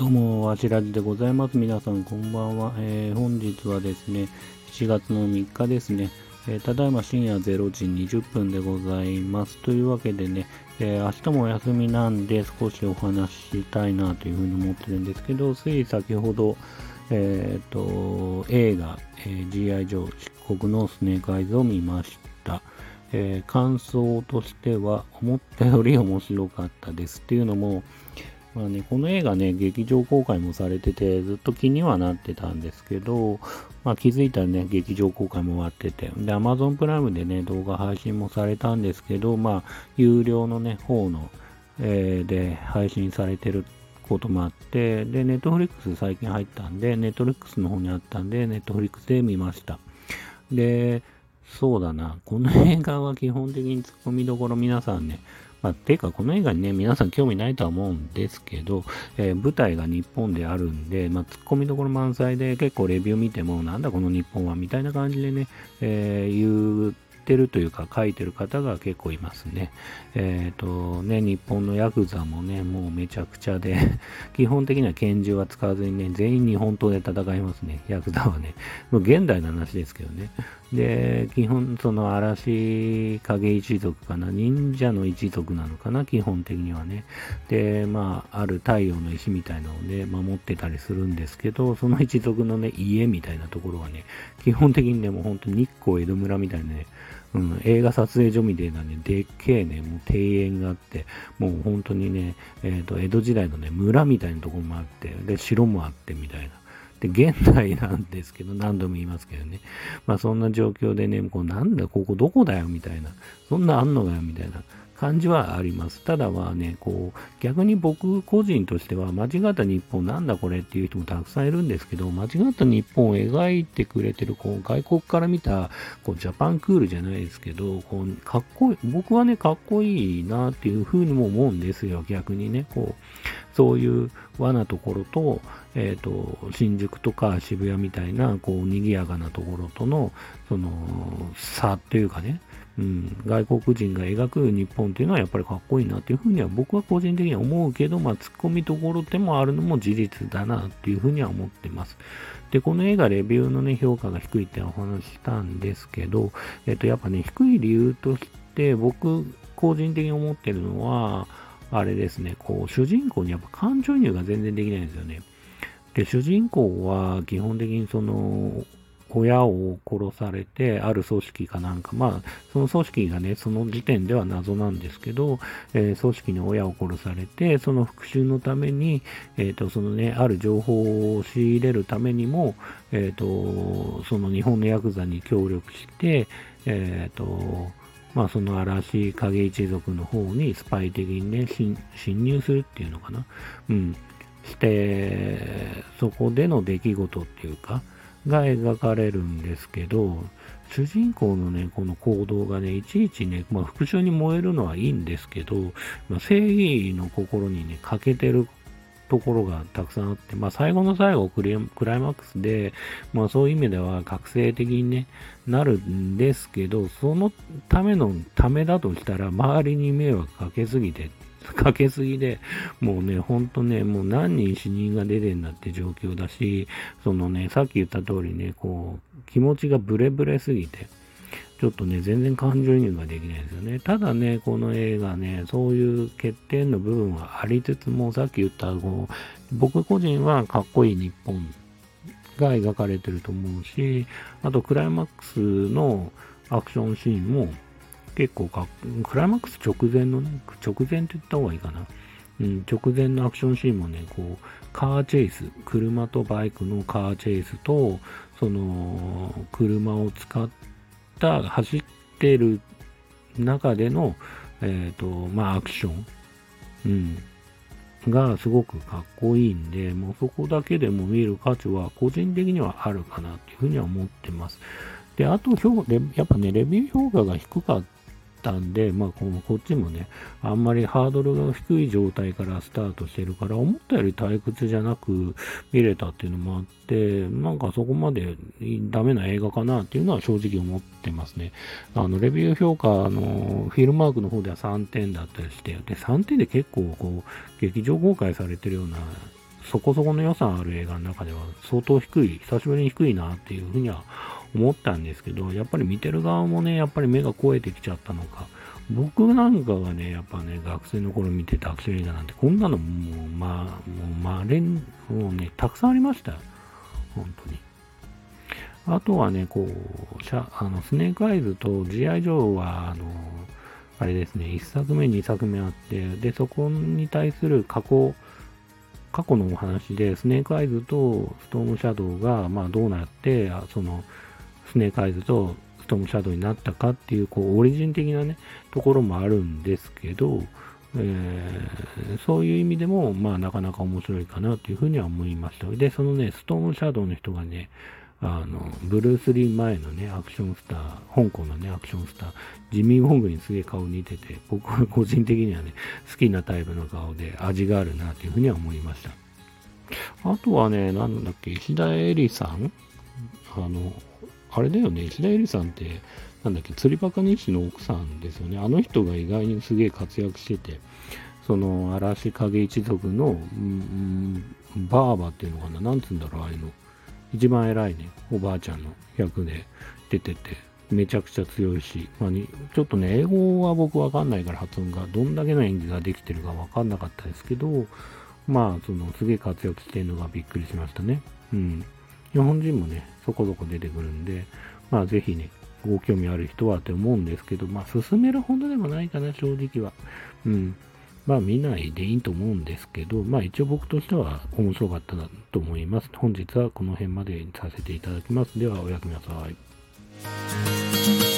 どうも、わしらじでございます。皆さん、こんばんは。えー、本日はですね、7月の3日ですね、えー、ただいま深夜0時20分でございます。というわけでね、えー、明日もお休みなんで少しお話ししたいなというふうに思ってるんですけど、つい先ほど、えっ、と、映画、え G.I. ジョー漆黒のスネークアイズを見ました。え感想としては、思ったより面白かったです。っていうのも、まあね、この映画ね、劇場公開もされてて、ずっと気にはなってたんですけど、まあ気づいたらね、劇場公開も終わってて、で、Amazon プライムでね、動画配信もされたんですけど、まあ、有料のね、方の、えー、で配信されてることもあって、で、Netflix 最近入ったんで、Netflix の方にあったんで、Netflix で見ました。で、そうだな、この映画は基本的にツッコミどころ皆さんね、まあ、てか、この映画にね、皆さん興味ないとは思うんですけど、えー、舞台が日本であるんで、まあ、突っ込みどころ満載で、結構レビュー見ても、なんだこの日本は、みたいな感じでね、えー、言ってるというか書いてる方が結構いますね。えっ、ー、とね、日本のヤクザもね、もうめちゃくちゃで 基本的には拳銃は使わずにね、全員日本刀で戦いますね、ヤクザはね。もう現代の話ですけどね。で、基本、その嵐影一族かな、忍者の一族なのかな、基本的にはね。で、まあ、ある太陽の石みたいなのをね、守ってたりするんですけど、その一族のね、家みたいなところはね、基本的にね、もう本当日光江戸村みたいなね、うん、映画撮影所みたいなね、でっけえね、もう庭園があって、もう本当にね、えっ、ー、と、江戸時代のね、村みたいなところもあって、で、城もあってみたいな。で、現代なんですけど、何度も言いますけどね。まあそんな状況でね、こうなんだ、ここどこだよみたいな。そんなあんのかよみたいな。感じはあります。ただまあね、こう、逆に僕個人としては、間違った日本なんだこれっていう人もたくさんいるんですけど、間違った日本を描いてくれてる、こう、外国から見た、こう、ジャパンクールじゃないですけど、こう、かっこいい、僕はね、かっこいいなっていうふうにも思うんですよ、逆にね、こう、そういう和なところと、えっ、ー、と、新宿とか渋谷みたいな、こう、賑やかなところとの、その、差っていうかね、うん、外国人が描く日本っていうのはやっぱりかっこいいなっていうふうには僕は個人的には思うけど、まあ、突っ込みどころでもあるのも事実だなっていうふうには思ってます。で、この映画レビューのね、評価が低いってお話したんですけど、えっと、やっぱね、低い理由として僕個人的に思ってるのは、あれですね、こう、主人公にやっぱ感情移入が全然できないんですよね。で、主人公は基本的にその、親を殺されて、ある組織かなんか、まあ、その組織がね、その時点では謎なんですけど、えー、組織に親を殺されて、その復讐のために、えっ、ー、と、そのね、ある情報を仕入れるためにも、えっ、ー、と、その日本のヤクザに協力して、えっ、と、まあ、その嵐影一族の方にスパイ的にね、侵入するっていうのかな。うん。して、そこでの出来事っていうか、が描かれるんですけど、主人公のね、この行動がね、いちいちね、まあ、復讐に燃えるのはいいんですけど、まあ、正義の心にね、欠けてるところがたくさんあって、まあ、最後の最後クライマックスで、まあ、そういう意味では覚醒的に、ね、なるんですけど、そのためのためだとしたら、周りに迷惑かけすぎてかけすぎで、もうね、ほんとね、もう何人死人が出てんだって状況だし、そのね、さっき言った通りね、こう、気持ちがブレブレすぎて、ちょっとね、全然感情移入ができないですよね。ただね、この映画ね、そういう欠点の部分はありつつも、さっき言った、こう、僕個人はかっこいい日本が描かれてると思うし、あとクライマックスのアクションシーンも、結構か、クライマックス直前のね、直前って言った方がいいかな。うん、直前のアクションシーンもね、こう、カーチェイス、車とバイクのカーチェイスと、その、車を使った、走ってる中での、えっ、ー、と、まあ、アクション、うん、がすごくかっこいいんで、もうそこだけでも見る価値は個人的にはあるかなっていうふうには思ってます。で、あと、やっぱね、レビュー評価が低かったんで、まあこのこっちもね、あんまりハードルが低い状態からスタートしてるから、思ったより退屈じゃなく見れたっていうのもあって、なんかそこまでダメな映画かなっていうのは正直思ってますね。あの、レビュー評価のフィルマークの方では3点だったりして、で、3点で結構こう、劇場公開されてるようなそこそこの予算ある映画の中では相当低い、久しぶりに低いなっていうふうには思ったんですけど、やっぱり見てる側もね、やっぱり目が肥えてきちゃったのか、僕なんかがね、やっぱね、学生の頃見てたアクション映画なんて、こんなのもう、まあ、もう、まれん、もうね、たくさんありましたよ。本当に。あとはね、こう、シャあのスネークアイズと G.I. ジョーは、あの、あれですね、1作目、2作目あって、で、そこに対する過去、過去のお話で、スネークアイズとストームシャドウが、まあ、どうなって、その、スネークアイズとストームシャドウになったかっていう、こう、オリジン的なね、ところもあるんですけど、えー、そういう意味でも、まあ、なかなか面白いかなというふうには思いました。で、そのね、ストームシャドウの人がね、あの、ブルース・リー前のね、アクションスター、香港のね、アクションスター、ジミー・ウォングにすげえ顔似てて、僕は 個人的にはね、好きなタイプの顔で味があるなというふうには思いました。あとはね、なんだっけ、石田絵里さん？あの、あれだよね、石田絵里さんって、なんだっけ、釣りバカ日誌の奥さんですよね。あの人が意外にすげえ活躍してて、その嵐影一族の、うん、バーバっていうのかな、なんつうんだろう、ああいうの。一番偉いね、おばあちゃんの役で出てて、めちゃくちゃ強いし、まあ、ちょっとね、英語は僕わかんないから発音が、どんだけの演技ができてるかわかんなかったですけど、まあ、その、すげえ活躍してるのがびっくりしましたね。うん。日本人もね、そこそこ出てくるんで、まあ、ぜひね、ご興味ある人はって思うんですけど、まあ、進めるほどでもないかな、正直は。うん。まあ、見ないでいいと思うんですけど、まあ、一応僕としては面白かったなと思います。本日はこの辺までにさせていただきます。では、おやすみなさい。